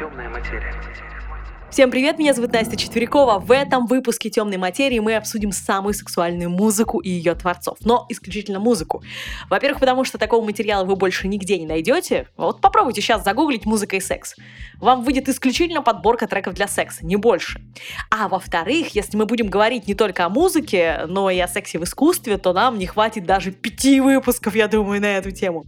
Темная материя. Всем привет, меня зовут Настя Четверякова. В этом выпуске «Темной материи» мы обсудим самую сексуальную музыку и ее творцов, но исключительно музыку. Во-первых, потому что такого материала вы больше нигде не найдете. Вот попробуйте сейчас загуглить «музыка и секс». Вам выйдет исключительно подборка треков для секса, не больше. А во-вторых, если мы будем говорить не только о музыке, но и о сексе в искусстве, то нам не хватит даже пяти выпусков, я думаю, на эту тему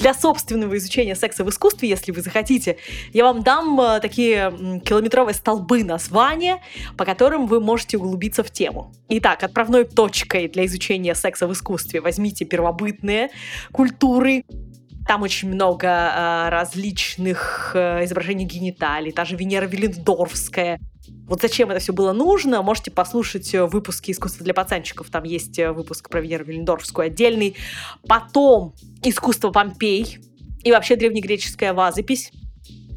для собственного изучения секса в искусстве, если вы захотите, я вам дам э, такие километровые столбы названия, по которым вы можете углубиться в тему. Итак, отправной точкой для изучения секса в искусстве возьмите первобытные культуры, там очень много э, различных э, изображений гениталий, та же Венера Велендорфская, вот зачем это все было нужно, можете послушать э, выпуски «Искусство для пацанчиков». Там есть э, выпуск про Венеру Велендорфскую отдельный. Потом «Искусство Помпей» и вообще древнегреческая вазопись.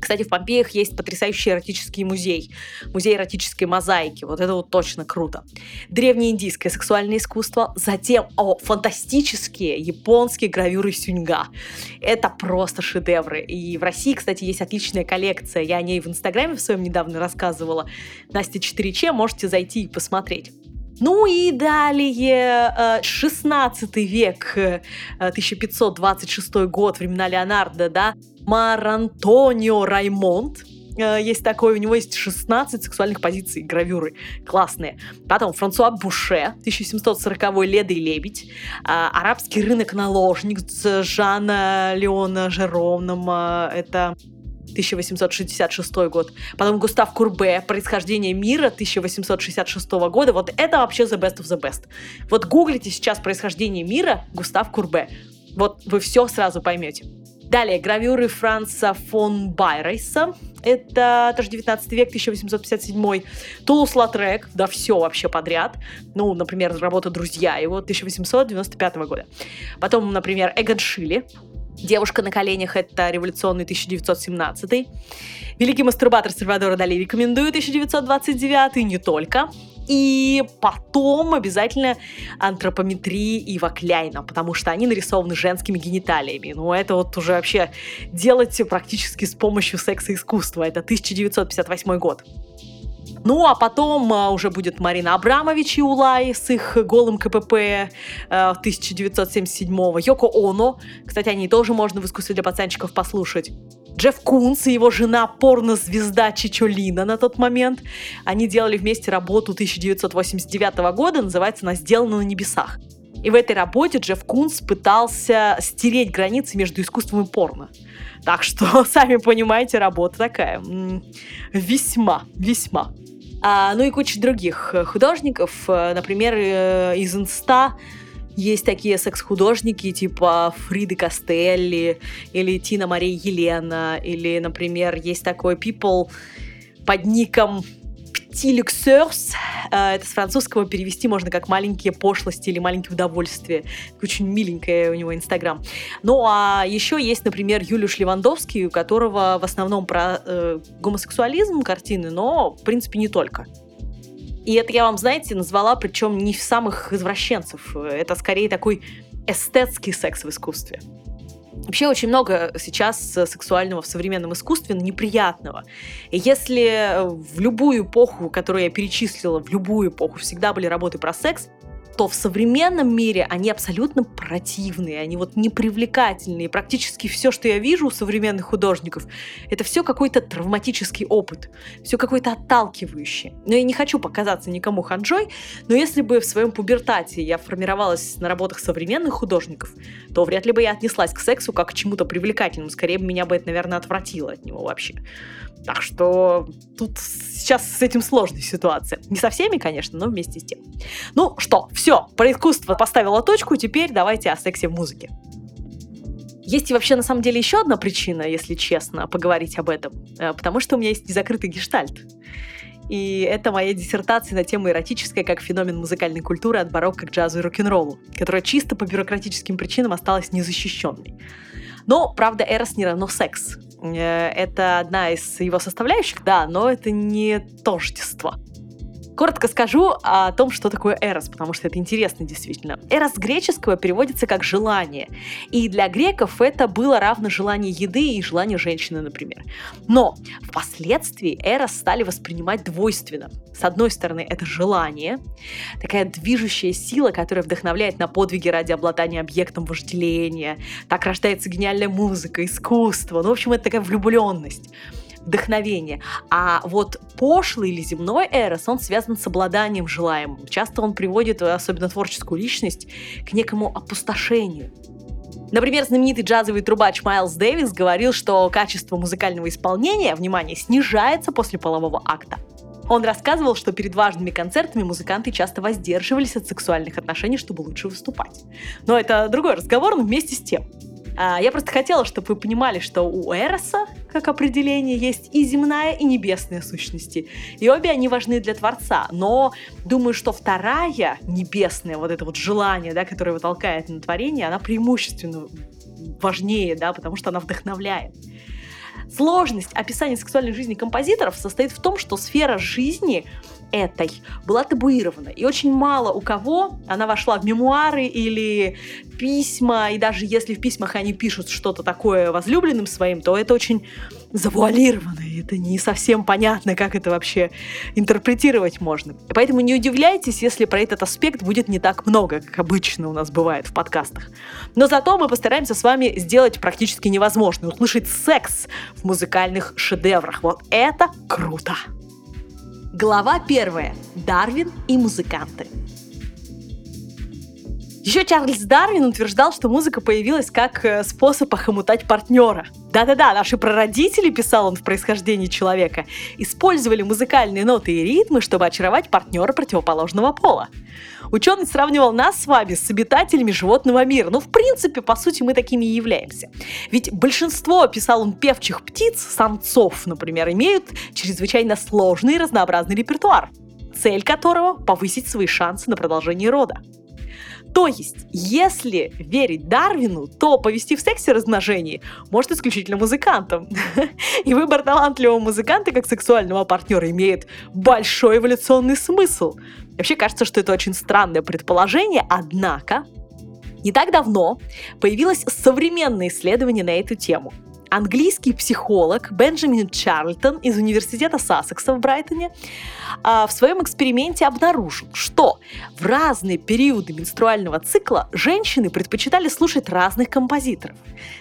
Кстати, в Помпеях есть потрясающий эротический музей. Музей эротической мозаики. Вот это вот точно круто. Древнеиндийское сексуальное искусство. Затем, о, фантастические японские гравюры сюньга. Это просто шедевры. И в России, кстати, есть отличная коллекция. Я о ней в Инстаграме в своем недавно рассказывала. Настя 4Ч, можете зайти и посмотреть. Ну и далее 16 э, век, 1526 э, год, времена Леонардо, да, Марантонио Раймонд, э, есть такой, у него есть 16 сексуальных позиций, гравюры классные. Потом Франсуа Буше, 1740-й «Леда и лебедь», арабский рынок наложник с Жана Леона Жеромном, это 1866 год. Потом Густав Курбе, «Происхождение мира» 1866 года. Вот это вообще the best of the best. Вот гуглите сейчас «Происхождение мира» Густав Курбе. Вот вы все сразу поймете. Далее, гравюры Франца фон Байрейса. Это тоже 19 век, 1857. Тулус Латрек, да все вообще подряд. Ну, например, работа «Друзья» его 1895 года. Потом, например, Эгон Шилли, Девушка на коленях — это революционный 1917. Великий мастурбатор Сальвадора Дали рекомендую 1929, не только. И потом обязательно антропометрии и Вакляйна, потому что они нарисованы женскими гениталиями. Ну, это вот уже вообще делать практически с помощью секса искусства. Это 1958 год. Ну, а потом а, уже будет Марина Абрамович и Улай с их голым КПП э, 1977-го. Йоко Оно. Кстати, они тоже можно в искусстве для пацанчиков послушать. Джефф Кунс и его жена порно-звезда Чичолина на тот момент. Они делали вместе работу 1989 года, называется она «Сделано на небесах». И в этой работе Джефф Кунс пытался стереть границы между искусством и порно. Так что, сами понимаете, работа такая. Весьма, весьма. А, ну и куча других э, художников. Э, например, э, из Инста есть такие секс-художники типа Фриды Костелли или Тина Мария Елена, или, например, есть такой people под ником Petit э, это с французского перевести можно как маленькие пошлости или маленькие удовольствия. Очень миленькое у него инстаграм. Ну а еще есть, например, Юлиуш Левандовский, у которого в основном про э, гомосексуализм картины, но в принципе не только. И это я вам, знаете, назвала, причем не в самых извращенцев. Это скорее такой эстетский секс в искусстве. Вообще очень много сейчас сексуального в современном искусстве неприятного. И если в любую эпоху, которую я перечислила, в любую эпоху всегда были работы про секс, то в современном мире они абсолютно противные, они вот непривлекательные. Практически все, что я вижу у современных художников, это все какой-то травматический опыт, все какое-то отталкивающее. Но я не хочу показаться никому ханжой, но если бы в своем пубертате я формировалась на работах современных художников, то вряд ли бы я отнеслась к сексу как к чему-то привлекательному. Скорее бы меня бы это, наверное, отвратило от него вообще. Так что тут сейчас с этим сложная ситуация. Не со всеми, конечно, но вместе с тем. Ну что, все, про искусство поставила точку, теперь давайте о сексе в музыке. Есть и вообще на самом деле еще одна причина, если честно, поговорить об этом. Э, потому что у меня есть незакрытый гештальт. И это моя диссертация на тему эротическая как феномен музыкальной культуры от барокко к джазу и рок-н-роллу, которая чисто по бюрократическим причинам осталась незащищенной. Но, правда, эрос не равно секс. Э, это одна из его составляющих, да, но это не тождество. Коротко скажу о том, что такое эрос, потому что это интересно действительно. Эрос греческого переводится как «желание». И для греков это было равно желание еды и желание женщины, например. Но впоследствии эрос стали воспринимать двойственно. С одной стороны, это желание, такая движущая сила, которая вдохновляет на подвиги ради обладания объектом вожделения. Так рождается гениальная музыка, искусство. Ну, в общем, это такая влюбленность вдохновение. А вот пошлый или земной эрос, он связан с обладанием желаемым. Часто он приводит, особенно творческую личность, к некому опустошению. Например, знаменитый джазовый трубач Майлз Дэвис говорил, что качество музыкального исполнения, внимание, снижается после полового акта. Он рассказывал, что перед важными концертами музыканты часто воздерживались от сексуальных отношений, чтобы лучше выступать. Но это другой разговор, но вместе с тем. А, я просто хотела, чтобы вы понимали, что у Эроса, как определение, есть и земная, и небесная сущности. И обе они важны для Творца. Но думаю, что вторая, небесная, вот это вот желание, да, которое его толкает на творение, она преимущественно важнее, да, потому что она вдохновляет. Сложность описания сексуальной жизни композиторов состоит в том, что сфера жизни этой была табуирована. И очень мало у кого она вошла в мемуары или письма, и даже если в письмах они пишут что-то такое возлюбленным своим, то это очень завуалировано, и это не совсем понятно, как это вообще интерпретировать можно. Поэтому не удивляйтесь, если про этот аспект будет не так много, как обычно у нас бывает в подкастах. Но зато мы постараемся с вами сделать практически невозможно, услышать секс в музыкальных шедеврах. Вот это круто! Глава первая. Дарвин и музыканты. Еще Чарльз Дарвин утверждал, что музыка появилась как э, способ охомутать партнера. Да-да-да, наши прародители, писал он в происхождении человека, использовали музыкальные ноты и ритмы, чтобы очаровать партнера противоположного пола. Ученый сравнивал нас с вами с обитателями животного мира. Ну, в принципе, по сути, мы такими и являемся. Ведь большинство, писал он, певчих птиц, самцов, например, имеют чрезвычайно сложный и разнообразный репертуар, цель которого – повысить свои шансы на продолжение рода. То есть, если верить Дарвину, то повести в сексе размножение может исключительно музыкантам. И выбор талантливого музыканта как сексуального партнера имеет большой эволюционный смысл. Вообще кажется, что это очень странное предположение, однако не так давно появилось современное исследование на эту тему – английский психолог Бенджамин Чарльтон из университета Сассекса в Брайтоне а, в своем эксперименте обнаружил, что в разные периоды менструального цикла женщины предпочитали слушать разных композиторов.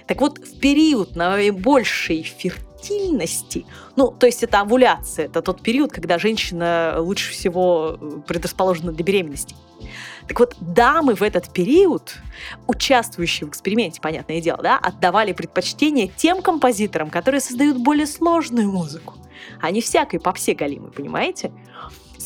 Так вот, в период наибольшей фертильности, ну, то есть это овуляция, это тот период, когда женщина лучше всего э, предрасположена для беременности – так вот, дамы в этот период, участвующие в эксперименте, понятное дело, да, отдавали предпочтение тем композиторам, которые создают более сложную музыку, а не всякой попсе галимой, понимаете?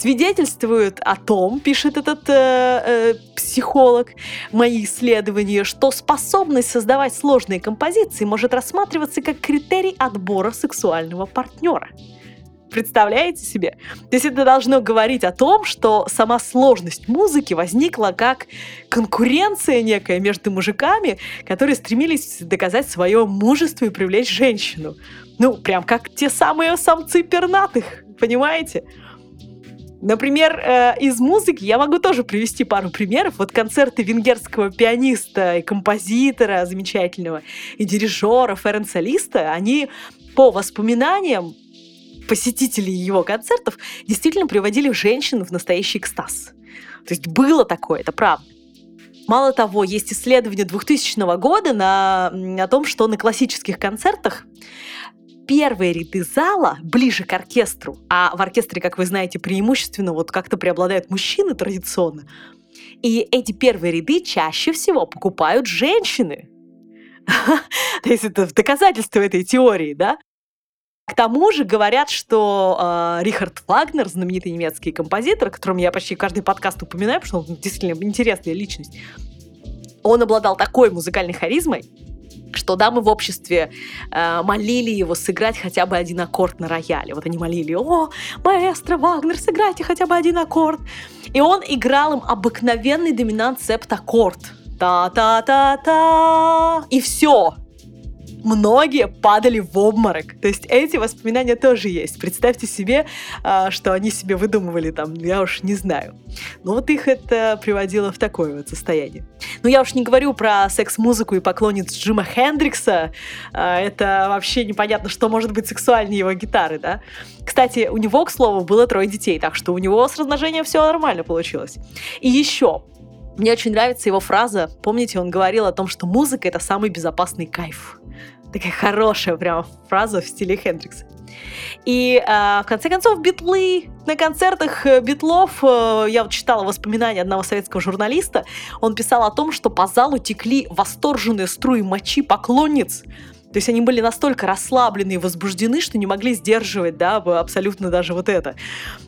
Свидетельствует о том, пишет этот э, э, психолог, мои исследования, что способность создавать сложные композиции может рассматриваться как критерий отбора сексуального партнера. Представляете себе? То есть это должно говорить о том, что сама сложность музыки возникла как конкуренция некая между мужиками, которые стремились доказать свое мужество и привлечь женщину. Ну, прям как те самые самцы пернатых, понимаете? Например, э, из музыки я могу тоже привести пару примеров. Вот концерты венгерского пианиста и композитора замечательного, и дирижера Ференца Листа, они по воспоминаниям посетителей его концертов действительно приводили женщин в настоящий экстаз. То есть было такое, это правда. Мало того, есть исследование 2000 года на, о том, что на классических концертах первые ряды зала ближе к оркестру, а в оркестре, как вы знаете, преимущественно вот как-то преобладают мужчины традиционно, и эти первые ряды чаще всего покупают женщины. То есть это доказательство этой теории, да? К тому же говорят, что э, Рихард Вагнер, знаменитый немецкий композитор, о котором я почти каждый подкаст упоминаю, потому что он действительно интересная личность, он обладал такой музыкальной харизмой, что дамы в обществе э, молили его сыграть хотя бы один аккорд на рояле. Вот они молили, о, маэстро Вагнер, сыграйте хотя бы один аккорд. И он играл им обыкновенный доминант септ-аккорд. Та-та-та-та. И все многие падали в обморок. То есть эти воспоминания тоже есть. Представьте себе, а, что они себе выдумывали там, я уж не знаю. Но вот их это приводило в такое вот состояние. Ну, я уж не говорю про секс-музыку и поклонниц Джима Хендрикса. А, это вообще непонятно, что может быть сексуальнее его гитары, да? Кстати, у него, к слову, было трое детей, так что у него с размножением все нормально получилось. И еще, мне очень нравится его фраза. Помните, он говорил о том, что музыка — это самый безопасный кайф. Такая хорошая прям фраза в стиле Хендрикса. И э, в конце концов, битлы. На концертах э, битлов, э, я вот читала воспоминания одного советского журналиста, он писал о том, что по залу текли восторженные струи мочи поклонниц, то есть они были настолько расслаблены и возбуждены, что не могли сдерживать, да, абсолютно даже вот это.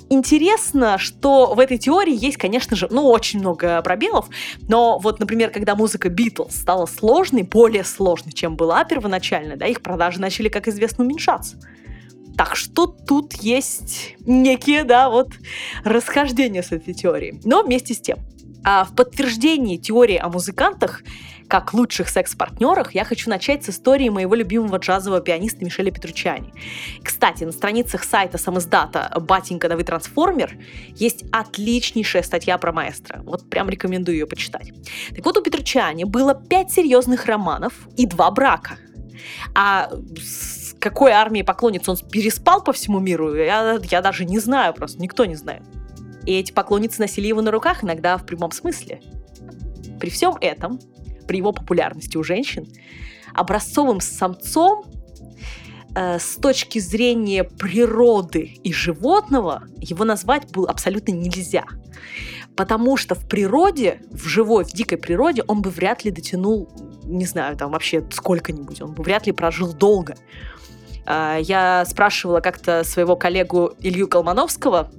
Интересно, что в этой теории есть, конечно же, ну, очень много пробелов, но вот, например, когда музыка Битлз стала сложной, более сложной, чем была первоначально, да, их продажи начали, как известно, уменьшаться. Так что тут есть некие, да, вот расхождения с этой теорией. Но вместе с тем, а в подтверждении теории о музыкантах как лучших секс-партнерах, я хочу начать с истории моего любимого джазового пианиста Мишеля Петручани. Кстати, на страницах сайта самоздата «Батенька, вы трансформер» есть отличнейшая статья про маэстро. Вот прям рекомендую ее почитать. Так вот, у Петручани было пять серьезных романов и два брака. А с какой армией поклонниц он переспал по всему миру, я, я даже не знаю, просто никто не знает. И эти поклонницы носили его на руках, иногда в прямом смысле. При всем этом, при его популярности у женщин, образцовым самцом э, с точки зрения природы и животного его назвать было абсолютно нельзя. Потому что в природе, в живой, в дикой природе, он бы вряд ли дотянул, не знаю, там вообще сколько-нибудь, он бы вряд ли прожил долго. Э, я спрашивала как-то своего коллегу Илью Колмановского,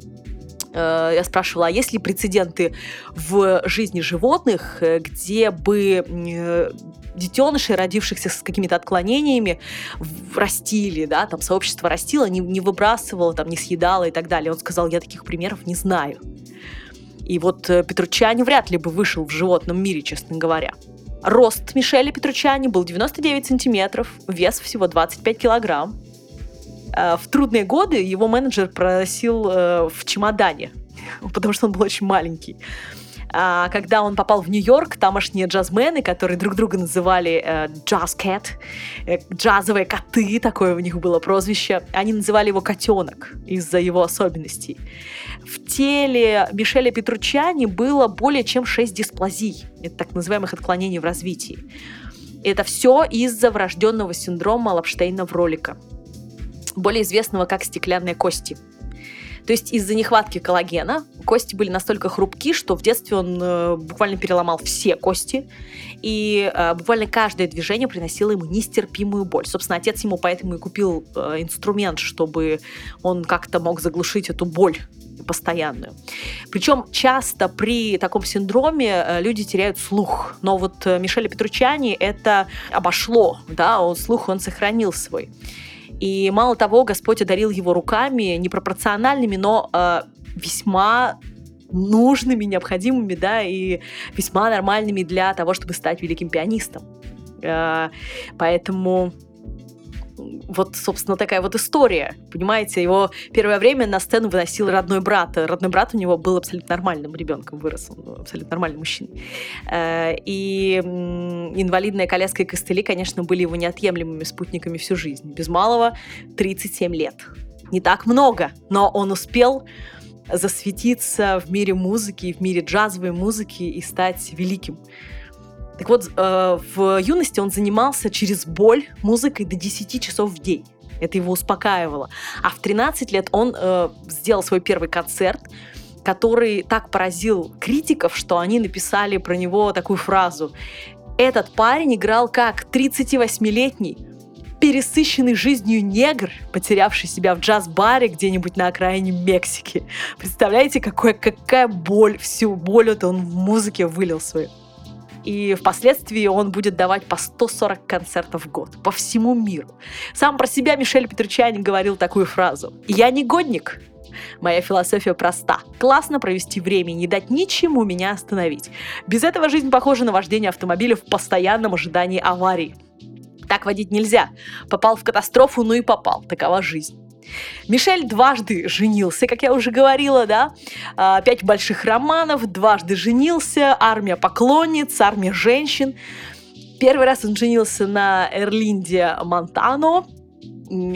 Э, я спрашивала, а есть ли прецеденты в жизни животных, э, где бы э, детенышей, родившихся с какими-то отклонениями, растили, да, там сообщество растило, не, не выбрасывало, там, не съедало и так далее. Он сказал, я таких примеров не знаю. И вот Петручани вряд ли бы вышел в животном мире, честно говоря. Рост Мишеля Петручани был 99 сантиметров, вес всего 25 килограмм. Э, в трудные годы его менеджер просил э, в чемодане, потому что он был очень маленький. А когда он попал в Нью-Йорк, тамошние джазмены, которые друг друга называли э, Jazz э, джазовые коты, такое у них было прозвище, они называли его котенок из-за его особенностей. В теле Мишеля Петручани было более чем 6 дисплазий, это так называемых отклонений в развитии. Это все из-за врожденного синдрома Лапштейна-Вролика более известного как стеклянные кости. То есть из-за нехватки коллагена кости были настолько хрупки, что в детстве он э, буквально переломал все кости, и э, буквально каждое движение приносило ему нестерпимую боль. Собственно, отец ему поэтому и купил э, инструмент, чтобы он как-то мог заглушить эту боль постоянную. Причем часто при таком синдроме э, люди теряют слух. Но вот э, Мишеля Петручани это обошло, да, он слух он сохранил свой. И мало того, Господь одарил его руками непропорциональными, но э, весьма нужными, необходимыми, да, и весьма нормальными для того, чтобы стать великим пианистом. Э, поэтому вот, собственно, такая вот история. Понимаете, его первое время на сцену выносил родной брат. Родной брат у него был абсолютно нормальным ребенком, вырос он абсолютно нормальный мужчина. Э, и инвалидная коляска и костыли, конечно, были его неотъемлемыми спутниками всю жизнь. Без малого 37 лет. Не так много, но он успел засветиться в мире музыки, в мире джазовой музыки и стать великим. Так вот, э, в юности он занимался через боль музыкой до 10 часов в день. Это его успокаивало. А в 13 лет он э, сделал свой первый концерт, который так поразил критиков, что они написали про него такую фразу. Этот парень играл как 38-летний пересыщенный жизнью негр, потерявший себя в джаз-баре где-нибудь на окраине Мексики. Представляете, какой, какая боль, всю боль это он в музыке вылил свою и впоследствии он будет давать по 140 концертов в год по всему миру. Сам про себя Мишель Петручанин говорил такую фразу. «Я не годник, Моя философия проста. Классно провести время и не дать ничему меня остановить. Без этого жизнь похожа на вождение автомобиля в постоянном ожидании аварии. Так водить нельзя. Попал в катастрофу, ну и попал. Такова жизнь. Мишель дважды женился, как я уже говорила, да. А, пять больших романов, дважды женился, армия поклонниц, армия женщин. Первый раз он женился на Эрлинде Монтано,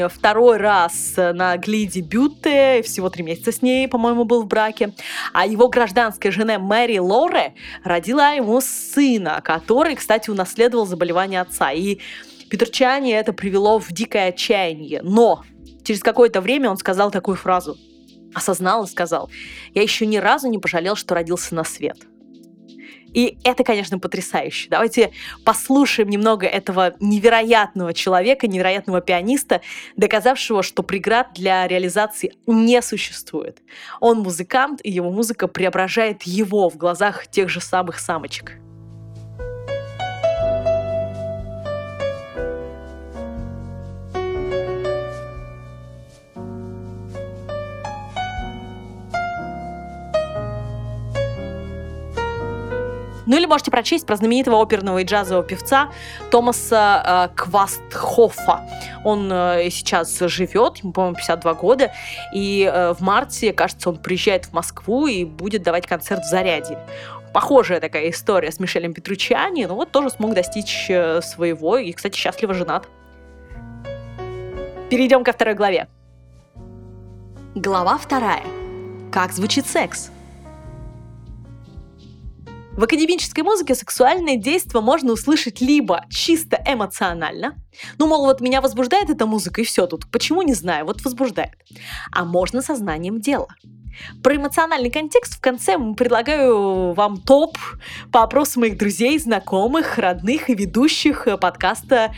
второй раз на Глиде Бютте, всего три месяца с ней, по-моему, был в браке. А его гражданская жена Мэри Лоре родила ему сына, который, кстати, унаследовал заболевание отца. И Петрчани это привело в дикое отчаяние. Но через какое-то время он сказал такую фразу. Осознал и сказал, я еще ни разу не пожалел, что родился на свет. И это, конечно, потрясающе. Давайте послушаем немного этого невероятного человека, невероятного пианиста, доказавшего, что преград для реализации не существует. Он музыкант, и его музыка преображает его в глазах тех же самых самочек. Ну или можете прочесть про знаменитого оперного и джазового певца Томаса э, Квастхофа. Он э, сейчас живет, ему, по-моему, 52 года, и э, в марте, кажется, он приезжает в Москву и будет давать концерт в Заряде. Похожая такая история с Мишелем Петручани, но вот тоже смог достичь э, своего и, кстати, счастливо женат. Перейдем ко второй главе. Глава вторая. Как звучит секс? В академической музыке сексуальное действие можно услышать либо чисто эмоционально, ну, мол, вот меня возбуждает эта музыка, и все тут, почему, не знаю, вот возбуждает. А можно сознанием дела. Про эмоциональный контекст в конце предлагаю вам топ по опросу моих друзей, знакомых, родных и ведущих подкаста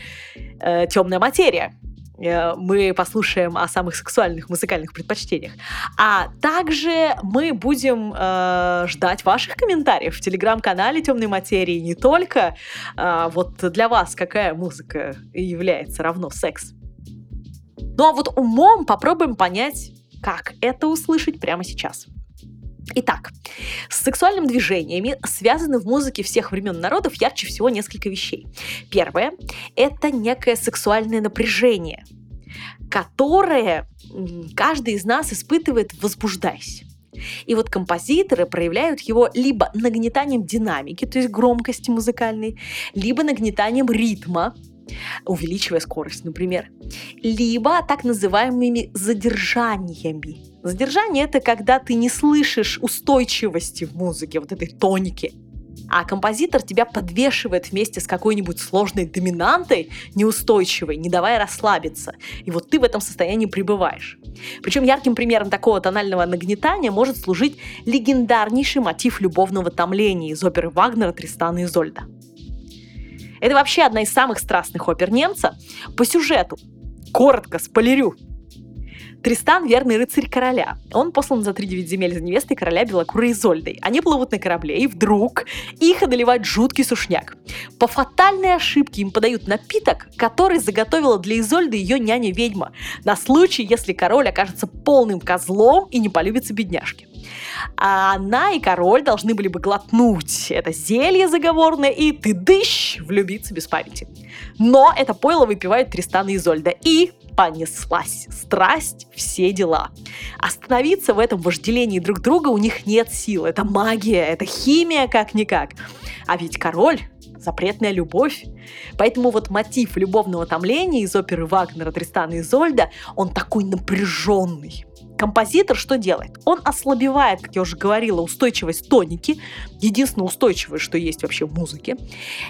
э, «Темная материя». Э, мы послушаем о самых сексуальных музыкальных предпочтениях. А также мы будем э, ждать ваших комментариев в телеграм-канале Темной материи не только. Э, вот для вас какая музыка является равно секс. Ну а вот умом попробуем понять, как это услышать прямо сейчас. Итак, с сексуальными движениями связаны в музыке всех времен народов ярче всего несколько вещей. Первое – это некое сексуальное напряжение, которое каждый из нас испытывает, возбуждаясь. И вот композиторы проявляют его либо нагнетанием динамики, то есть громкости музыкальной, либо нагнетанием ритма, увеличивая скорость, например, либо так называемыми задержаниями. Задержание — это когда ты не слышишь устойчивости в музыке, вот этой тоники, а композитор тебя подвешивает вместе с какой-нибудь сложной доминантой, неустойчивой, не давая расслабиться. И вот ты в этом состоянии пребываешь. Причем ярким примером такого тонального нагнетания может служить легендарнейший мотив любовного томления из оперы Вагнера «Тристана и Изольда». Это вообще одна из самых страстных опер немца. По сюжету, коротко, спойлерю, Тристан — верный рыцарь короля. Он послан за три девять земель за невестой короля Белокурой Изольдой. Они плывут на корабле, и вдруг их одолевает жуткий сушняк. По фатальной ошибке им подают напиток, который заготовила для Изольды ее няня-ведьма, на случай, если король окажется полным козлом и не полюбится бедняжки. А она и король должны были бы глотнуть это зелье заговорное и ты дыщ влюбиться без памяти. Но это пойло выпивают Тристан и Изольда. И понеслась. Страсть, все дела. Остановиться в этом вожделении друг друга у них нет сил. Это магия, это химия как-никак. А ведь король запретная любовь. Поэтому вот мотив любовного томления из оперы Вагнера «Тристана и Изольда», он такой напряженный. Композитор что делает? Он ослабевает, как я уже говорила, устойчивость тоники, единственное устойчивое, что есть вообще в музыке,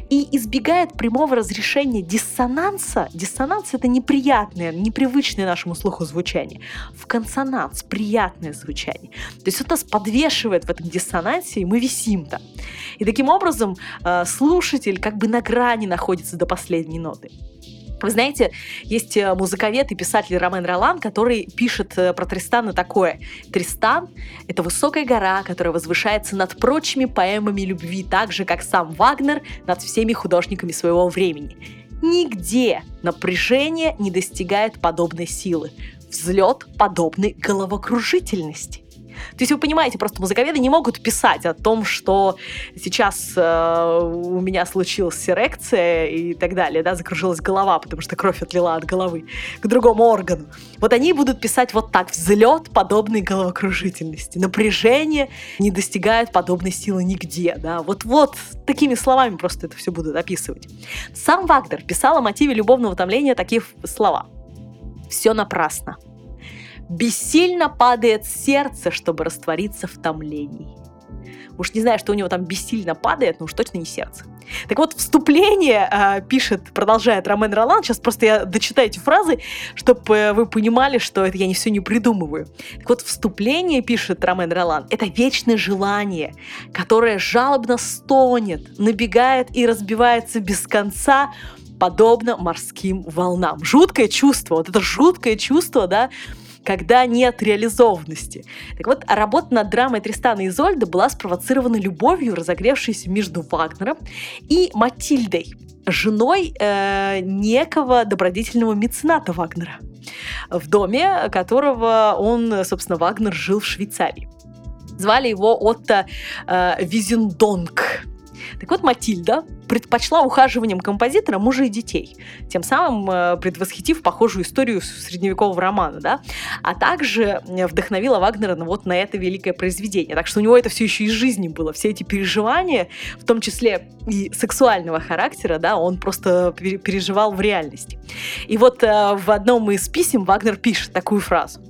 и избегает прямого разрешения диссонанса. Диссонанс — это неприятное, непривычное нашему слуху звучание. В консонанс — приятное звучание. То есть это нас подвешивает в этом диссонансе, и мы висим там. И таким образом э, слушатель как бы на грани находится до последней ноты. Вы знаете, есть э, музыковед и писатель Ромен Ролан, который пишет э, про Тристана такое. Тристан — это высокая гора, которая возвышается над прочими поэмами любви, так же, как сам Вагнер над всеми художниками своего времени. Нигде напряжение не достигает подобной силы. Взлет подобной головокружительности. То есть вы понимаете, просто музыковеды не могут писать о том, что сейчас э, у меня случилась эрекция и так далее, да, закружилась голова, потому что кровь отлила от головы к другому органу. Вот они будут писать вот так, взлет подобной головокружительности. Напряжение не достигает подобной силы нигде, да. Вот-вот такими словами просто это все будут описывать. Сам Вагнер писал о мотиве любовного утомления такие слова. «Все напрасно бессильно падает сердце, чтобы раствориться в томлении. Уж не знаю, что у него там бессильно падает, но уж точно не сердце. Так вот, вступление э, пишет, продолжает Ромен Ролан. Сейчас просто я дочитаю эти фразы, чтобы э, вы понимали, что это я не все не придумываю. Так вот, вступление пишет Ромен Ролан. Это вечное желание, которое жалобно стонет, набегает и разбивается без конца, подобно морским волнам. Жуткое чувство, вот это жуткое чувство, да, когда нет реализованности. Так вот, работа над драмой Тристана и Изольда была спровоцирована любовью, разогревшейся между Вагнером и Матильдой, женой э, некого добродетельного мецената Вагнера, в доме которого он, собственно, Вагнер жил в Швейцарии. Звали его Отто э, Визендонг. Так вот, Матильда предпочла ухаживанием композитора мужа и детей, тем самым э, предвосхитив похожую историю средневекового романа, да, а также вдохновила Вагнера на, вот на это великое произведение. Так что у него это все еще из жизни было, все эти переживания, в том числе и сексуального характера, да, он просто переживал в реальности. И вот э, в одном из писем Вагнер пишет такую фразу.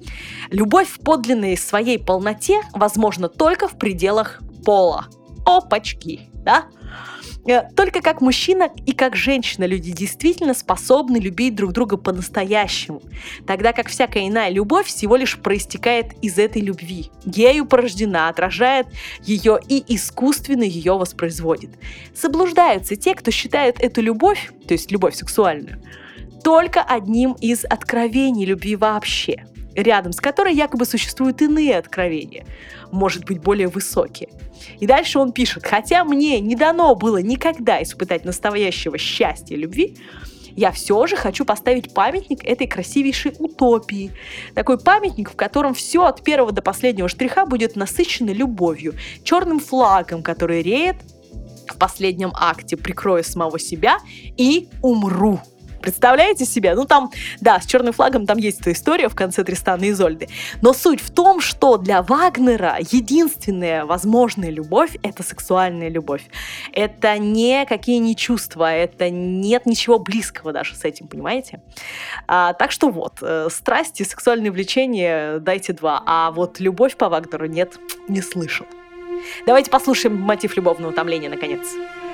«Любовь в подлинной своей полноте возможна только в пределах пола. Опачки!» Да? Э, только как мужчина и как женщина люди действительно способны любить друг друга по-настоящему, тогда как всякая иная любовь всего лишь проистекает из этой любви. Ею порождена, отражает ее и искусственно ее воспроизводит. Заблуждаются те, кто считает эту любовь, то есть любовь сексуальную, только одним из откровений любви вообще, рядом с которой якобы существуют иные откровения, может быть более высокие – и дальше он пишет, хотя мне не дано было никогда испытать настоящего счастья любви, я все же хочу поставить памятник этой красивейшей утопии. Такой памятник, в котором все от первого до последнего штриха будет насыщено любовью, черным флагом, который реет в последнем акте «Прикрою самого себя и умру». Представляете себе? Ну там, да, с черным флагом там есть эта история в конце Тристана и Изольды. Но суть в том, что для Вагнера единственная возможная любовь — это сексуальная любовь. Это не какие не чувства, это нет ничего близкого даже с этим, понимаете? А, так что вот, э, страсти, сексуальное влечение дайте два, а вот любовь по Вагнеру нет, не слышал. Давайте послушаем мотив любовного утомления, наконец. Что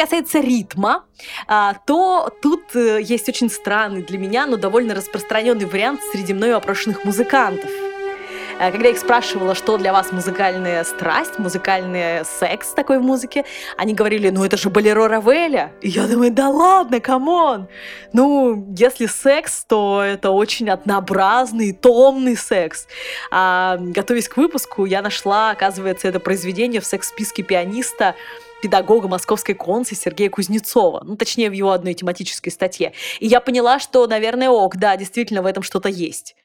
касается ритма, а, то тут э, есть очень странный для меня, но довольно распространенный вариант среди мною опрошенных музыкантов. А, когда я их спрашивала, что для вас музыкальная страсть, музыкальный секс такой в музыке, они говорили, ну это же Болеро Равеля. И я думаю, да ладно, come on. Ну, если секс, то это очень однообразный, томный секс. А, готовясь к выпуску, я нашла, оказывается, это произведение в секс-списке пианиста педагога Московской концы Сергея Кузнецова, ну, точнее, в его одной тематической статье. И я поняла, что, наверное, ок, да, действительно в этом что-то есть.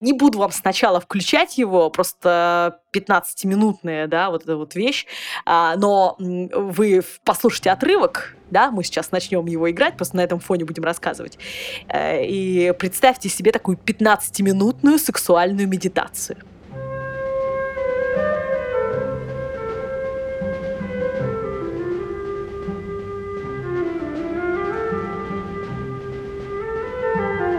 Не буду вам сначала включать его, просто 15-минутная, да, вот эта вот вещь, а, но вы послушайте отрывок, да, мы сейчас начнем его играть, просто на этом фоне будем рассказывать, э, и представьте себе такую 15-минутную сексуальную медитацию.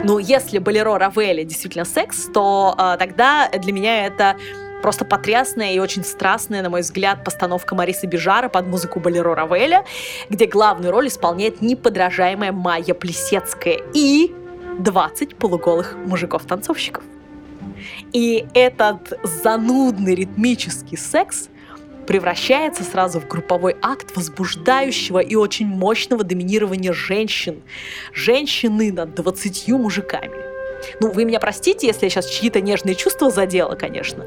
Ну, если Болеро Равели действительно секс, то э, тогда для меня это просто потрясная и очень страстная, на мой взгляд, постановка Марисы Бежара под музыку Болеро Равеля, где главную роль исполняет неподражаемая Майя Плесецкая и 20 полуголых мужиков-танцовщиков. И этот занудный ритмический секс превращается сразу в групповой акт возбуждающего и очень мощного доминирования женщин. Женщины над 20 мужиками. Ну, вы меня простите, если я сейчас чьи-то нежные чувства задела, конечно,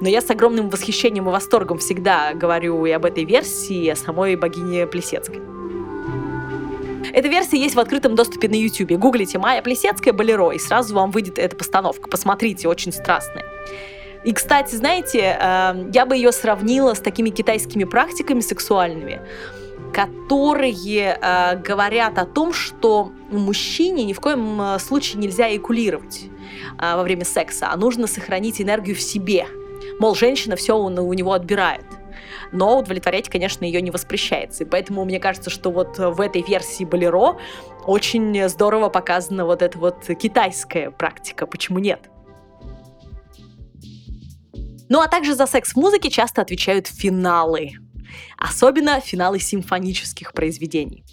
но я с огромным восхищением и восторгом всегда говорю и об этой версии, и о самой богине Плесецкой. Эта версия есть в открытом доступе на YouTube. Гуглите «Майя Плесецкая Болеро», и сразу вам выйдет эта постановка. Посмотрите, очень страстная. И, кстати, знаете, э, я бы ее сравнила с такими китайскими практиками сексуальными, которые э, говорят о том, что мужчине ни в коем э, случае нельзя экулировать во время секса, а нужно сохранить энергию в себе. Мол, женщина все у него отбирает но удовлетворять, конечно, ее не воспрещается. И поэтому мне кажется, что вот в этой версии Болеро очень здорово показана вот эта вот китайская практика. Почему нет? Ну а также за секс в музыке часто отвечают финалы. Особенно финалы симфонических произведений.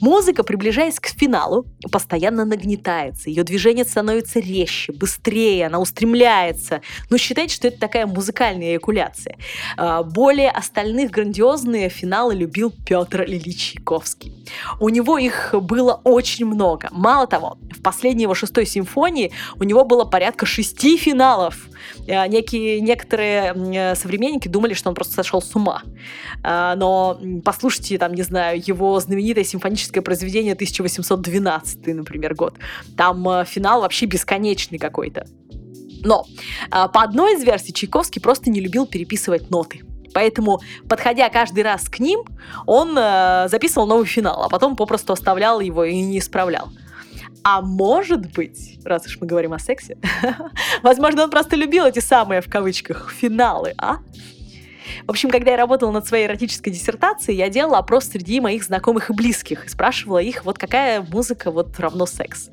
Музыка, приближаясь к финалу, постоянно нагнетается, ее движение становится резче, быстрее, она устремляется. Но считайте, что это такая музыкальная эякуляция. А, более остальных грандиозные финалы любил Петр Ильич Чайковский. У него их было очень много. Мало того, в последней его шестой симфонии у него было порядка шести финалов. А, некие, некоторые современники думали, что он просто сошел с ума. А, но послушайте, там, не знаю, его знаменитое симфоническое произведение 1812, например, год. Там э, финал вообще бесконечный какой-то. Но по одной из версий Чайковский просто не любил переписывать ноты. Поэтому, подходя каждый раз к ним, он э, записывал новый финал, а потом попросту оставлял его и не исправлял. А может быть, раз уж мы говорим о сексе, возможно, он просто любил эти самые, в кавычках, финалы, а? В общем, когда я работала над своей эротической диссертацией, я делала опрос среди моих знакомых и близких и спрашивала их, вот какая музыка вот равно секс.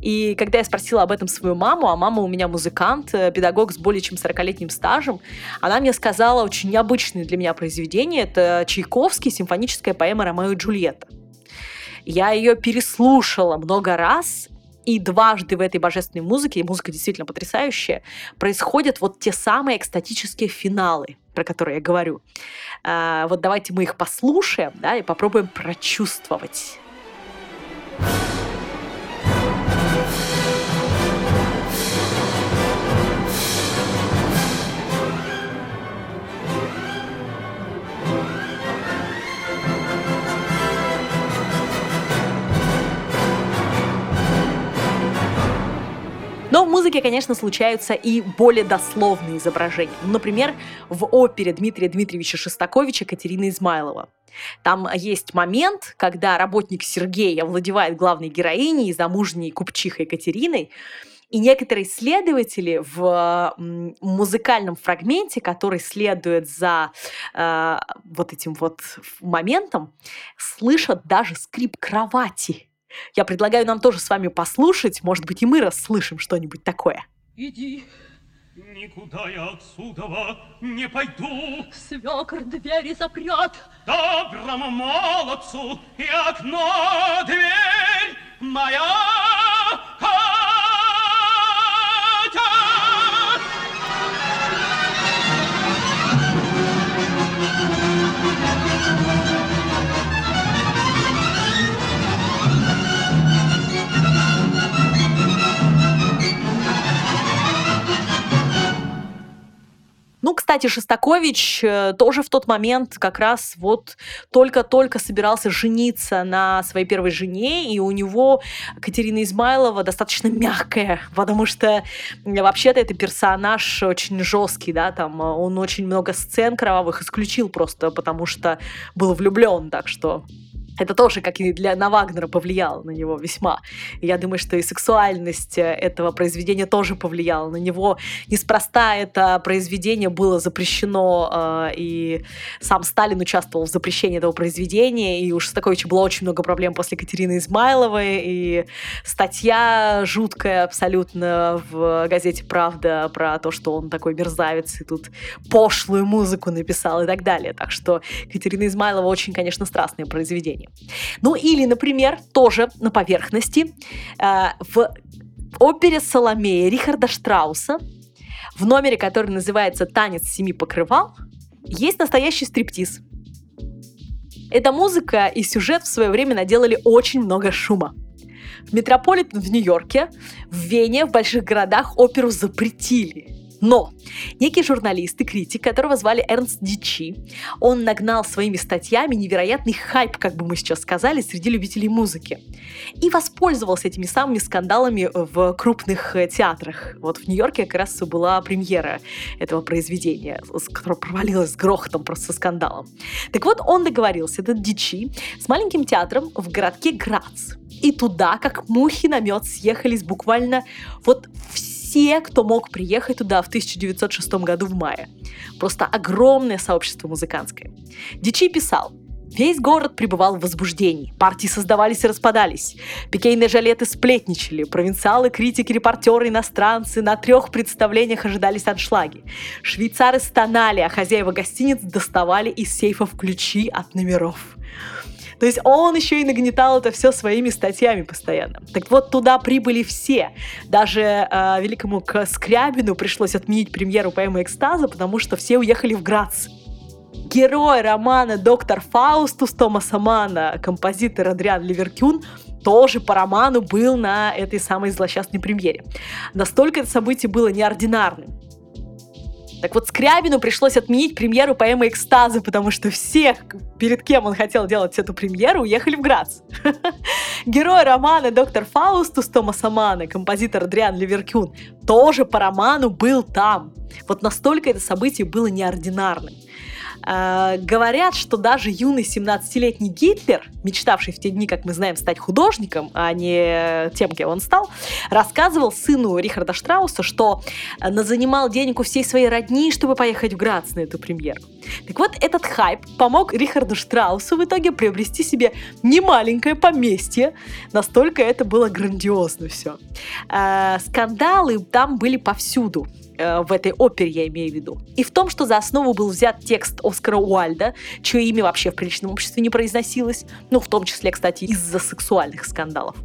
И когда я спросила об этом свою маму, а мама у меня музыкант, э, педагог с более чем 40-летним стажем, она мне сказала очень необычное для меня произведение. Это Чайковский, симфоническая поэма «Ромео и Джульетта». Я ее переслушала много раз, и дважды в этой божественной музыке, и музыка действительно потрясающая, происходят вот те самые экстатические финалы, про которые я говорю. А, вот давайте мы их послушаем, да, и попробуем прочувствовать. Но в музыке, конечно, случаются и более дословные изображения. Например, в опере Дмитрия Дмитриевича Шостаковича Катерина Измайлова. Там есть момент, когда работник Сергей овладевает главной героиней, замужней купчихой Екатериной, и некоторые исследователи в музыкальном фрагменте, который следует за э, вот этим вот моментом, слышат даже скрип кровати я предлагаю нам тоже с вами послушать, может быть, и мы расслышим что-нибудь такое. Иди, Никуда я отсюда не пойду. Свекр двери запрет. Доброму молодцу и окно дверь моя кстати, Шостакович э, тоже в тот момент как раз вот только-только собирался жениться на своей первой жене, и у него Катерина Измайлова достаточно мягкая, потому что вообще-то это персонаж очень жесткий, да, там он очень много сцен кровавых исключил просто, потому что был влюблен, так что это тоже, как и для на Вагнера, повлияло на него весьма. я думаю, что и сексуальность э, этого произведения тоже повлияла на него. Неспроста это произведение было запрещено, э, и сам Сталин участвовал в запрещении этого произведения, и у Шостаковича было очень много проблем после Катерины Измайловой, и статья жуткая абсолютно в газете «Правда» про то, что он такой мерзавец, и тут пошлую музыку написал и так далее. Так что Катерина Измайлова очень, конечно, страстное произведение времени. Ну или, например, тоже на поверхности э, в опере «Саломея» Рихарда Штрауса в номере, который называется «Танец семи покрывал», есть настоящий стриптиз. Эта музыка и сюжет в свое время наделали очень много шума. В Метрополитен в Нью-Йорке, в Вене, в больших городах оперу запретили. Но некий журналист и критик, которого звали Эрнст Дичи, он нагнал своими статьями невероятный хайп, как бы мы сейчас сказали, среди любителей музыки. И воспользовался этими самыми скандалами в крупных э, театрах. Вот в Нью-Йорке как раз была премьера этого произведения, которое провалилось с грохотом, просто со скандалом. Так вот, он договорился, этот Дичи, с маленьким театром в городке Грац. И туда, как мухи на мед, съехались буквально вот все все, кто мог приехать туда в 1906 году в мае. Просто огромное сообщество музыкантское. Дичи писал, Весь город пребывал в возбуждении. Партии создавались и распадались. Пикейные жалеты сплетничали. Провинциалы, критики, репортеры, иностранцы на трех представлениях ожидались аншлаги. Швейцары стонали, а хозяева гостиниц доставали из сейфов ключи от номеров. То есть он еще и нагнетал это все своими статьями постоянно. Так вот, туда прибыли все. Даже э, великому Скрябину пришлось отменить премьеру поэмы «Экстаза», потому что все уехали в Грац. Герой романа «Доктор Фаустус» Томаса Мана, композитор Адриан Ливеркюн, тоже по роману был на этой самой злосчастной премьере. Настолько это событие было неординарным. Так вот, Скрябину пришлось отменить премьеру поэмы «Экстазы», потому что все, перед кем он хотел делать эту премьеру, уехали в Грац. Герой романа «Доктор Фаустус» Томаса Мана, композитор Адриан Ливеркюн, тоже по роману был там. Вот настолько это событие было неординарным. Э, говорят, что даже юный 17-летний Гитлер, мечтавший в те дни, как мы знаем, стать художником, а не тем, кем он стал, рассказывал сыну Рихарда Штрауса, что занимал денег у всей своей родни, чтобы поехать в Грац на эту премьеру. Так вот, этот хайп помог Рихарду Штраусу в итоге приобрести себе немаленькое поместье. Настолько это было грандиозно все. Э, скандалы там были повсюду. Э, в этой опере я имею в виду. И в том, что за основу был взят текст Оскара Уальда, чье имя вообще в приличном обществе не произносилось, ну, в том числе, кстати, из-за сексуальных скандалов.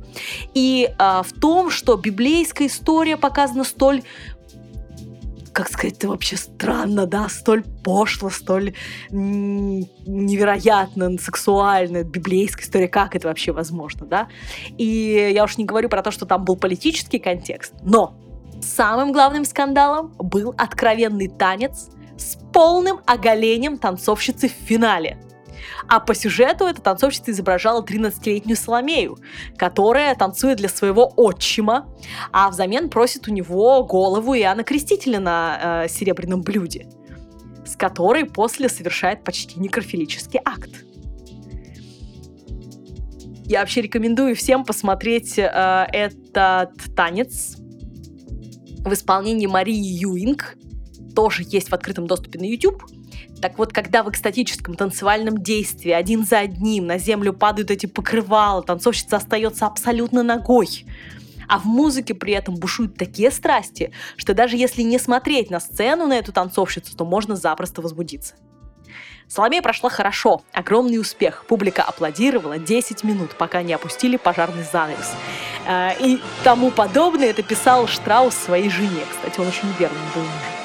И э, в том, что библейская история показана столь как сказать, это вообще странно, да, столь пошло, столь невероятно сексуально, библейская история, как это вообще возможно, да? И я уж не говорю про то, что там был политический контекст, но Самым главным скандалом был откровенный танец с полным оголением танцовщицы в финале. А по сюжету эта танцовщица изображала 13-летнюю Соломею, которая танцует для своего отчима, а взамен просит у него голову Иоанна Крестителя на э, серебряном блюде, с которой после совершает почти некрофилический акт. Я вообще рекомендую всем посмотреть э, этот танец в исполнении Марии Юинг, тоже есть в открытом доступе на YouTube. Так вот, когда в экстатическом танцевальном действии один за одним на землю падают эти покрывала, танцовщица остается абсолютно ногой, а в музыке при этом бушуют такие страсти, что даже если не смотреть на сцену на эту танцовщицу, то можно запросто возбудиться. Соломея прошла хорошо, огромный успех. Публика аплодировала 10 минут, пока не опустили пожарный занавес. Э, и тому подобное это писал Штраус своей жене. Кстати, он очень верный был муж.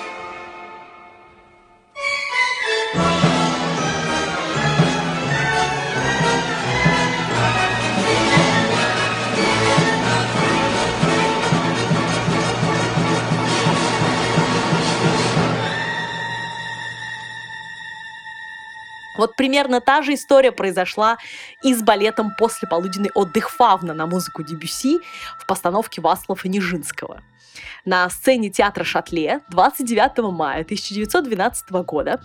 Вот примерно та же история произошла и с балетом «После полуденный отдых Фавна» на музыку Дебюси в постановке Васлова Нижинского. На сцене театра Шатле 29 мая 1912 года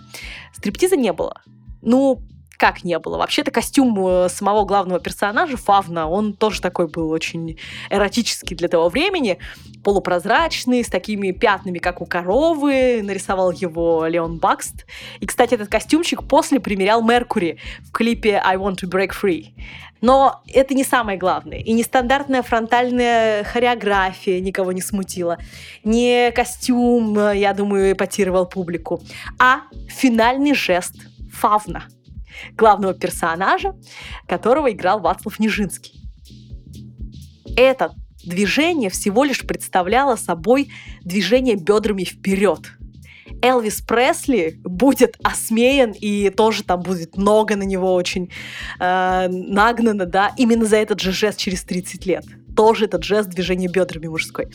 стриптиза не было. Ну, как не было. Вообще-то костюм э, самого главного персонажа, Фавна, он тоже такой был очень эротический для того времени, полупрозрачный, с такими пятнами, как у коровы, нарисовал его Леон Бакст. И, кстати, этот костюмчик после примерял Меркури в клипе «I want to break free». Но это не самое главное. И нестандартная фронтальная хореография никого не смутила. Не костюм, я думаю, эпатировал публику, а финальный жест Фавна – главного персонажа, которого играл Вацлав Нижинский. Это движение всего лишь представляло собой движение бедрами вперед. Элвис Пресли будет осмеян, и тоже там будет много на него очень э, нагнано, да, именно за этот же жест через 30 лет. тоже этот жест движения бедрами мужской.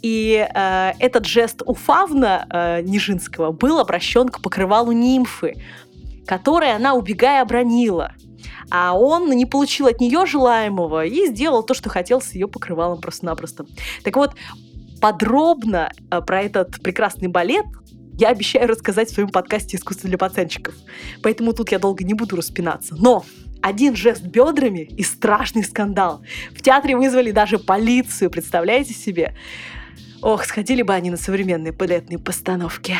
И э, этот жест у Фавна э, Нижинского был обращен к покрывалу нимфы, которое она, убегая, обронила. А он не получил от нее желаемого и сделал то, что хотел с ее покрывалом просто-напросто. Так вот, подробно э, про этот прекрасный балет я обещаю рассказать в своем подкасте «Искусство для пацанчиков». Поэтому тут я долго не буду распинаться. Но один жест бедрами и страшный скандал. В театре вызвали даже полицию, представляете себе? Ох, сходили бы они на современные балетные постановки.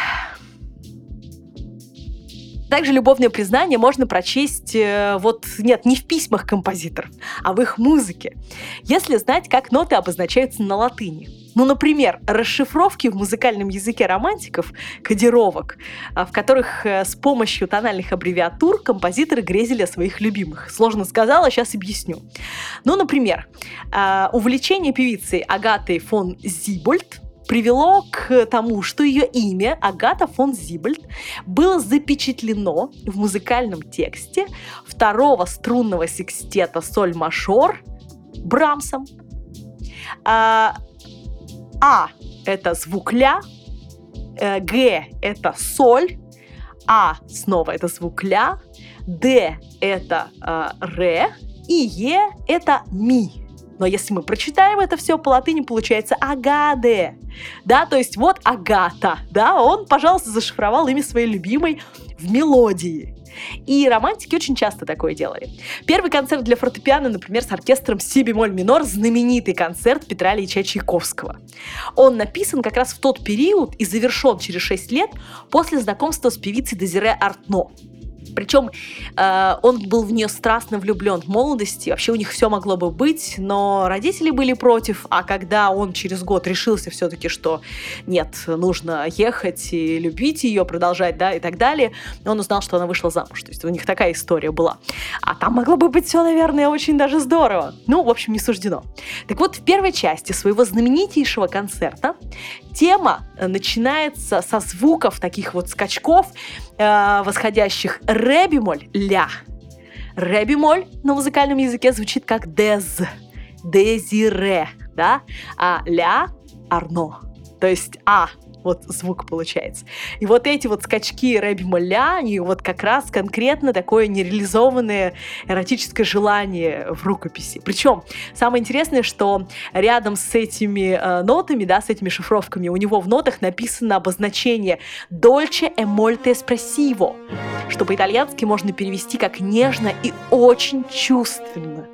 Также любовное признание можно прочесть э, вот, нет, не в письмах композиторов, а в их музыке, если знать, как ноты обозначаются на латыни. Ну, например, расшифровки в музыкальном языке романтиков, кодировок, а, в которых э, с помощью тональных аббревиатур композиторы грезили о своих любимых. Сложно сказала, сейчас объясню. Ну, например, увлечение певицей Агатой фон Зибольд привело к тому, что ее имя Агата фон Зибольд было запечатлено в музыкальном тексте второго струнного секстета соль-мажор Брамсом. А, а – это звук ля, э, Г – это соль, А снова это звук ля, Д – это э, ре, и Е – это ми. Но если мы прочитаем это все по латыни, получается агаде. Да, то есть вот Агата, да, он, пожалуйста, зашифровал имя своей любимой в мелодии. И романтики очень часто такое делали. Первый концерт для фортепиано, например, с оркестром си бемоль минор, знаменитый концерт Петра Ильича Чайковского. Он написан как раз в тот период и завершен через 6 лет после знакомства с певицей Дезире Артно. Причем э, он был в нее страстно влюблен в молодости, вообще у них все могло бы быть, но родители были против, а когда он через год решился все-таки, что нет, нужно ехать и любить ее, продолжать, да, и так далее, он узнал, что она вышла замуж. То есть у них такая история была. А там могло бы быть все, наверное, очень даже здорово. Ну, в общем, не суждено. Так вот, в первой части своего знаменитейшего концерта тема начинается со звуков таких вот скачков, э, восходящих ре бемоль, ля. Ре бемоль на музыкальном языке звучит как дез, дезире, да, а ля арно. То есть а вот звук получается. И вот эти вот скачки Рэби Моля, они вот как раз конкретно такое нереализованное эротическое желание в рукописи. Причем самое интересное, что рядом с этими э, нотами, да, с этими шифровками, у него в нотах написано обозначение «dolce e molto espressivo», что по-итальянски можно перевести как «нежно и очень чувственно».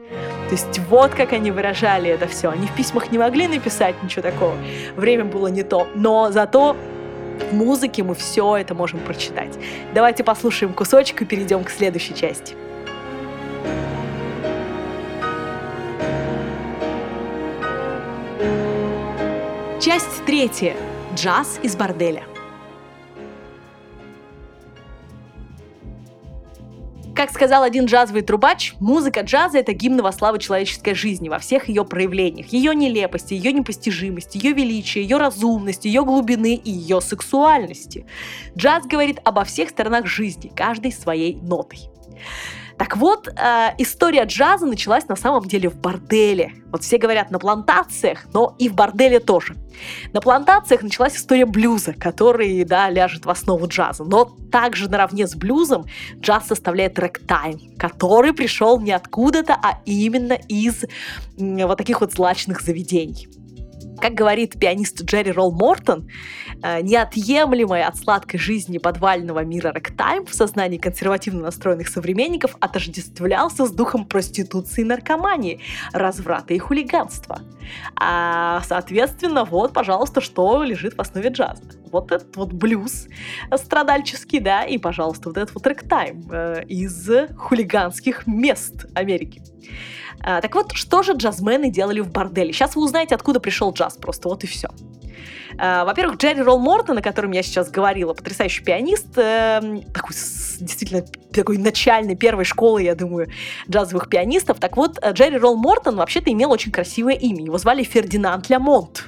То есть вот как они выражали это все. Они в письмах не могли написать ничего такого. Время было не то. Но зато в музыке мы все это можем прочитать. Давайте послушаем кусочек и перейдем к следующей части. Часть третья. Джаз из борделя. Как сказал один джазовый трубач, музыка джаза — это гимн во славу человеческой жизни во всех ее проявлениях. Ее нелепости, ее непостижимости, ее величия, ее разумности, ее глубины и ее сексуальности. Джаз говорит обо всех сторонах жизни, каждой своей нотой. Так вот, э, история джаза началась на самом деле в борделе. Вот все говорят на плантациях, но и в борделе тоже. На плантациях началась история блюза, который, да, ляжет в основу джаза. Но также наравне с блюзом джаз составляет рэктайм, который пришел не откуда-то, а именно из вот таких вот злачных заведений. Как говорит пианист Джерри Ролл Мортон, э, неотъемлемая от сладкой жизни подвального мира рэктайм в сознании консервативно настроенных современников отождествлялся с духом проституции и наркомании, разврата и хулиганства. А, соответственно, вот, пожалуйста, что лежит в основе джаза. Вот этот вот блюз страдальческий, да, и, пожалуйста, вот этот вот рэктайм э, из хулиганских мест Америки. А, так вот, что же джазмены делали в борделе? Сейчас вы узнаете, откуда пришел джаз, просто вот и все. А, во-первых, Джерри Ролл Мортон, о котором я сейчас говорила, потрясающий пианист, э, такой действительно такой начальной первой школы, я думаю, джазовых пианистов. Так вот, Джерри Ролл Мортон вообще-то имел очень красивое имя. Его звали Фердинанд Лямонт.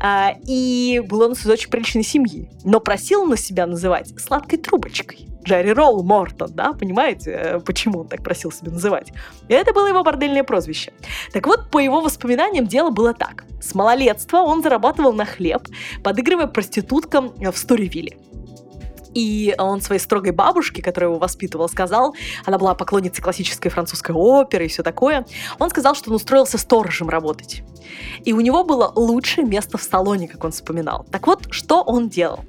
А, и был он из очень приличной семьи, но просил на себя называть сладкой трубочкой. Джерри Ролл Мортон, да, понимаете, э, почему он так просил себя называть. И это было его бордельное прозвище. Так вот, по его воспоминаниям, дело было так. С малолетства он зарабатывал на хлеб, подыгрывая проституткам в Сторивилле. И он своей строгой бабушке, которая его воспитывала, сказал, она была поклонницей классической французской оперы и все такое, он сказал, что он устроился сторожем работать. И у него было лучшее место в салоне, как он вспоминал. Так вот, что он делал?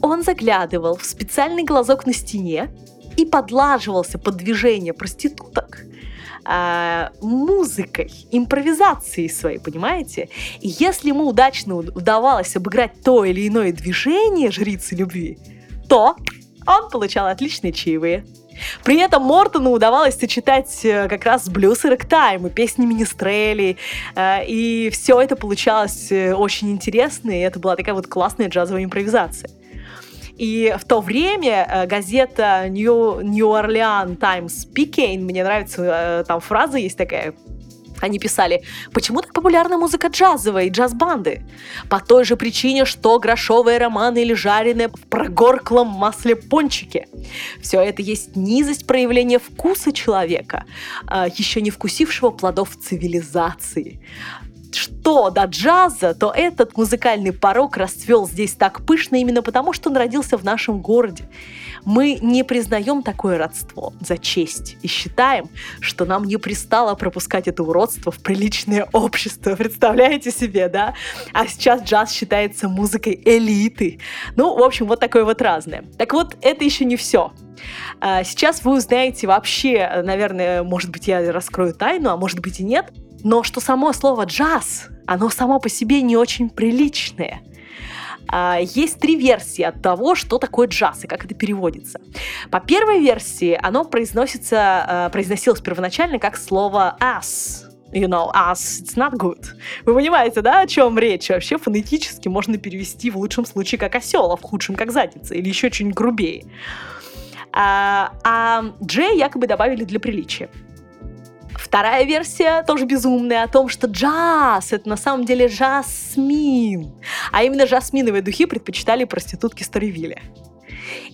Он заглядывал в специальный глазок на стене и подлаживался под движение проституток э, музыкой, импровизацией своей, понимаете? И если ему удачно удавалось обыграть то или иное движение жрицы любви, то он получал отличные чаевые. При этом Мортону удавалось сочетать э, как раз блюз и рэктайм, и песни Министрели, э, и все это получалось э, очень интересно, и это была такая вот классная джазовая импровизация. И в то время газета New, New Orleans Times Picayne, мне нравится, там фраза есть такая, они писали, почему так популярна музыка джазовая и джаз-банды? По той же причине, что грошовые романы или жареные в прогорклом масле пончики. Все это есть низость проявления вкуса человека, а, еще не вкусившего плодов цивилизации что до джаза, то этот музыкальный порог расцвел здесь так пышно именно потому, что он родился в нашем городе. Мы не признаем такое родство за честь и считаем, что нам не пристало пропускать это уродство в приличное общество. Представляете себе, да? А сейчас джаз считается музыкой элиты. Ну, в общем, вот такое вот разное. Так вот, это еще не все. А, сейчас вы узнаете вообще, наверное, может быть, я раскрою тайну, а может быть и нет, но что само слово джаз, оно само по себе не очень приличное. А, есть три версии от того, что такое джаз и как это переводится. По первой версии оно произносится, а, произносилось первоначально как слово «ass», you know, us, it's not good. Вы понимаете, да, о чем речь? Вообще фонетически можно перевести в лучшем случае как осел, а в худшем как задница, или еще чуть грубее. А, а J якобы добавили для приличия. Вторая версия тоже безумная о том, что джаз — это на самом деле жасмин. А именно жасминовые духи предпочитали проститутки Сторивилля.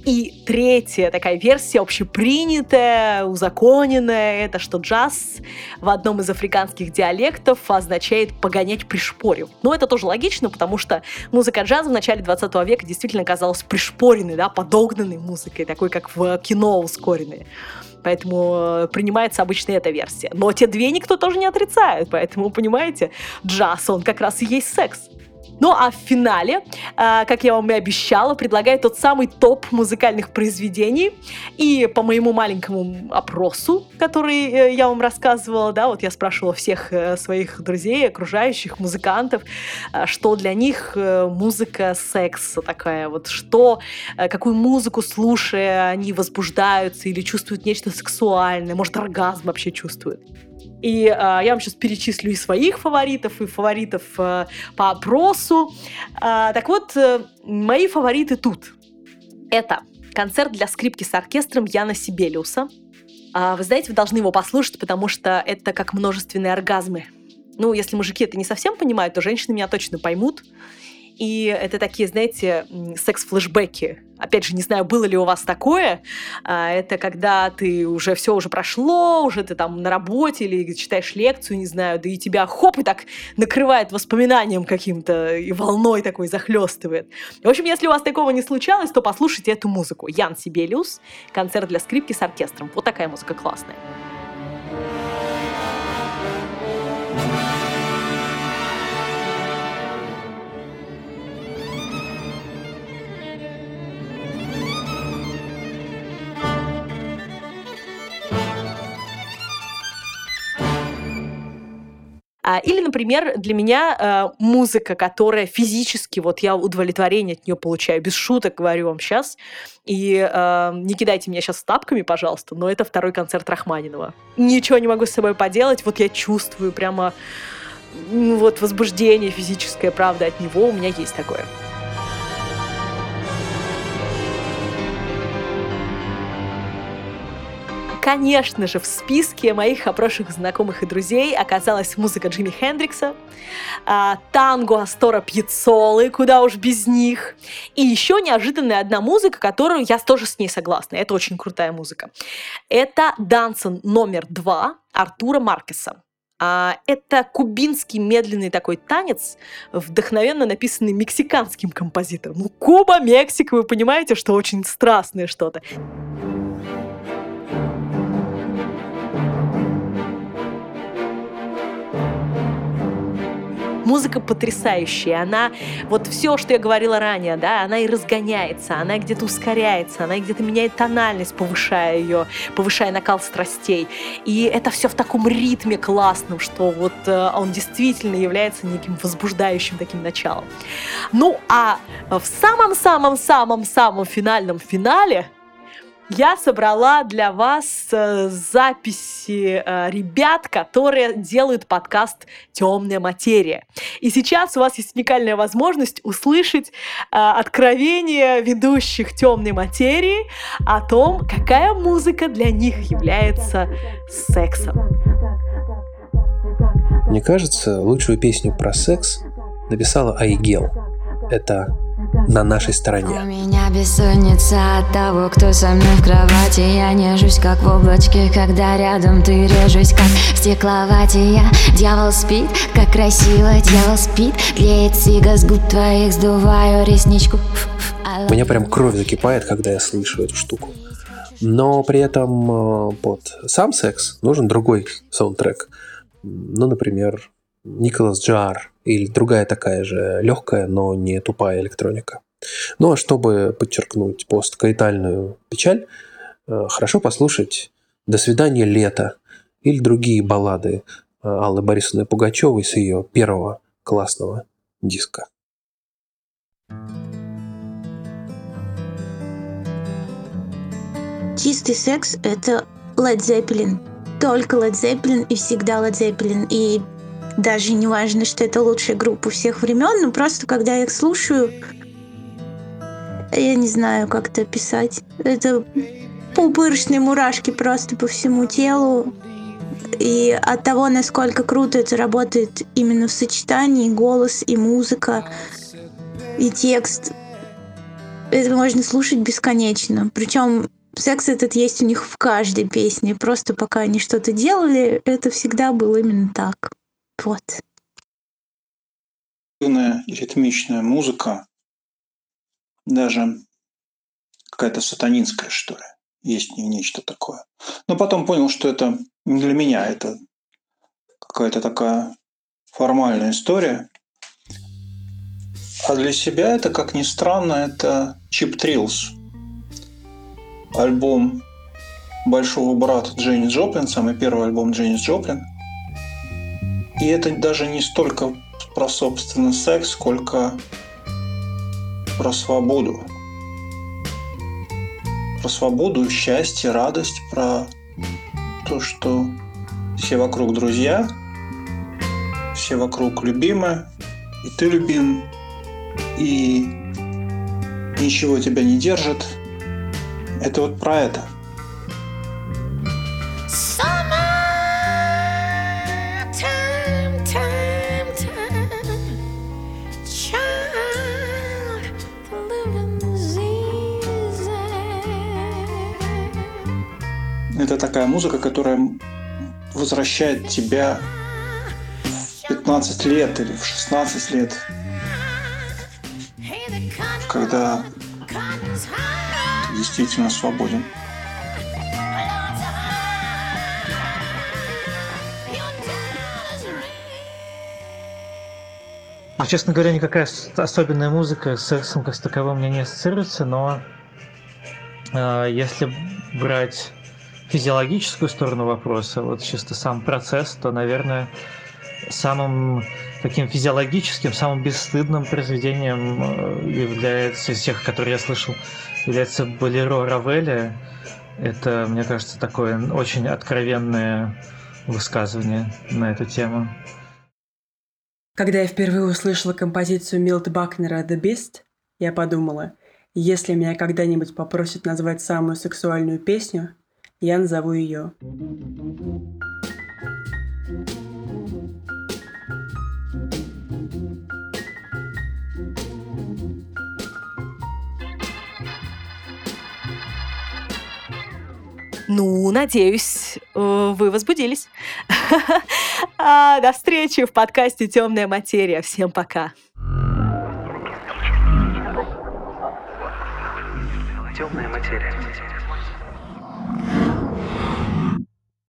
И третья такая версия, общепринятая, узаконенная, это что джаз в одном из африканских диалектов означает «погонять пришпорив». Но это тоже логично, потому что музыка джаза в начале 20 века действительно казалась пришпоренной, да, подогнанной музыкой, такой, как в кино ускоренной. Поэтому э, принимается обычно эта версия. Но те две никто тоже не отрицает. Поэтому, понимаете, джаз, он как раз и есть секс. Ну а в финале, э, как я вам и обещала, предлагаю тот самый топ музыкальных произведений. И по моему маленькому опросу, который э, я вам рассказывала, да, вот я спрашивала всех э, своих друзей, окружающих музыкантов, э, что для них э, музыка секса такая, вот что, какую музыку слушая они возбуждаются или чувствуют нечто сексуальное, может оргазм вообще чувствуют. И э, я вам сейчас перечислю и своих фаворитов, и фаворитов э, по опросу. Э, так вот, э, мои фавориты тут. Это концерт для скрипки с оркестром Яна Сибелиуса. Э, вы знаете, вы должны его послушать, потому что это как множественные оргазмы. Ну, если мужики это не совсем понимают, то женщины меня точно поймут. И это такие, знаете, секс-флешбеки. Опять же, не знаю, было ли у вас такое. А, это когда ты уже все уже прошло, уже ты там на работе или читаешь лекцию, не знаю, да и тебя хоп, и так накрывает воспоминанием каким-то, и волной такой захлестывает. В общем, если у вас такого не случалось, то послушайте эту музыку. Ян Сибелиус, концерт для скрипки с оркестром. Вот такая музыка классная. А, или, например, для меня э, музыка, которая физически, вот я удовлетворение от нее получаю, без шуток говорю вам сейчас. И э, не кидайте меня сейчас тапками, пожалуйста, но это второй концерт Рахманинова. Ничего не могу с собой поделать, вот я чувствую прямо вот возбуждение физическое, правда, от него у меня есть такое. Конечно же, в списке моих опрошенных знакомых и друзей оказалась музыка Джимми Хендрикса, а, танго Астора Пьяцолы, куда уж без них, и еще неожиданная одна музыка, которую я тоже с ней согласна. Это очень крутая музыка. Это «Дансон номер два» Артура Маркеса. А, это кубинский медленный такой танец, вдохновенно написанный мексиканским композитором. Ну, Куба, Мексика, вы понимаете, что очень страстное что-то. Музыка потрясающая, она, вот все, что я говорила ранее, да, она и разгоняется, она где-то ускоряется, она где-то меняет тональность, повышая ее, повышая накал страстей. И это все в таком ритме классном, что вот э, он действительно является неким возбуждающим таким началом. Ну, а в самом-самом-самом-самом финальном финале я собрала для вас э, записи э, ребят, которые делают подкаст «Темная материя». И сейчас у вас есть уникальная возможность услышать э, откровение ведущих «Темной материи» о том, какая музыка для них является сексом. Мне кажется, лучшую песню про секс написала Айгел. Это на нашей стороне. У меня бессонница от того, кто со мной в кровати Я нежусь, как в облачке, когда рядом ты режусь, как в стекловате Я дьявол спит, как красиво дьявол спит Клеит сига с губ твоих, сдуваю ресничку У меня прям кровь закипает, когда я слышу эту штуку. Но при этом э, под сам секс нужен другой саундтрек. Ну, например, Николас Джар или другая такая же легкая, но не тупая электроника. Ну а чтобы подчеркнуть посткаитальную печаль, э, хорошо послушать «До свидания, лето» или другие баллады э, Аллы Борисовны Пугачевой с ее первого классного диска. Чистый секс — это Led Zeppelin. Только Led Zeppelin и всегда Led Zeppelin. И даже не важно, что это лучшая группа всех времен, но просто когда я их слушаю, я не знаю, как это описать. Это пупырочные мурашки просто по всему телу. И от того, насколько круто это работает именно в сочетании голос и музыка и текст, это можно слушать бесконечно. Причем секс этот есть у них в каждой песне. Просто пока они что-то делали, это всегда было именно так. Вот. ритмичная музыка, даже какая-то сатанинская, что ли. Есть нечто такое. Но потом понял, что это не для меня, это какая-то такая формальная история. А для себя это, как ни странно, это Чип Триллс. Альбом большого брата Дженнис Джоплин, самый первый альбом Дженнис Джоплин – и это даже не столько про, собственно, секс, сколько про свободу. Про свободу, счастье, радость, про то, что все вокруг друзья, все вокруг любимые, и ты любим, и ничего тебя не держит. Это вот про это – Это такая музыка, которая возвращает тебя в 15 лет или в 16 лет, когда ты действительно свободен. А, честно говоря, никакая особенная музыка с сексом как с таковым мне не ассоциируется, но э, если брать физиологическую сторону вопроса, вот чисто сам процесс, то, наверное, самым таким физиологическим, самым бесстыдным произведением э, является из тех, которые я слышал, является «Болеро Равеля». Это, мне кажется, такое очень откровенное высказывание на эту тему. Когда я впервые услышала композицию Милт Бакнера «The Beast», я подумала, если меня когда-нибудь попросят назвать самую сексуальную песню, Я назову ее. Ну, надеюсь, э, вы возбудились. А, До встречи в подкасте «Темная материя». Всем пока. Темная материя.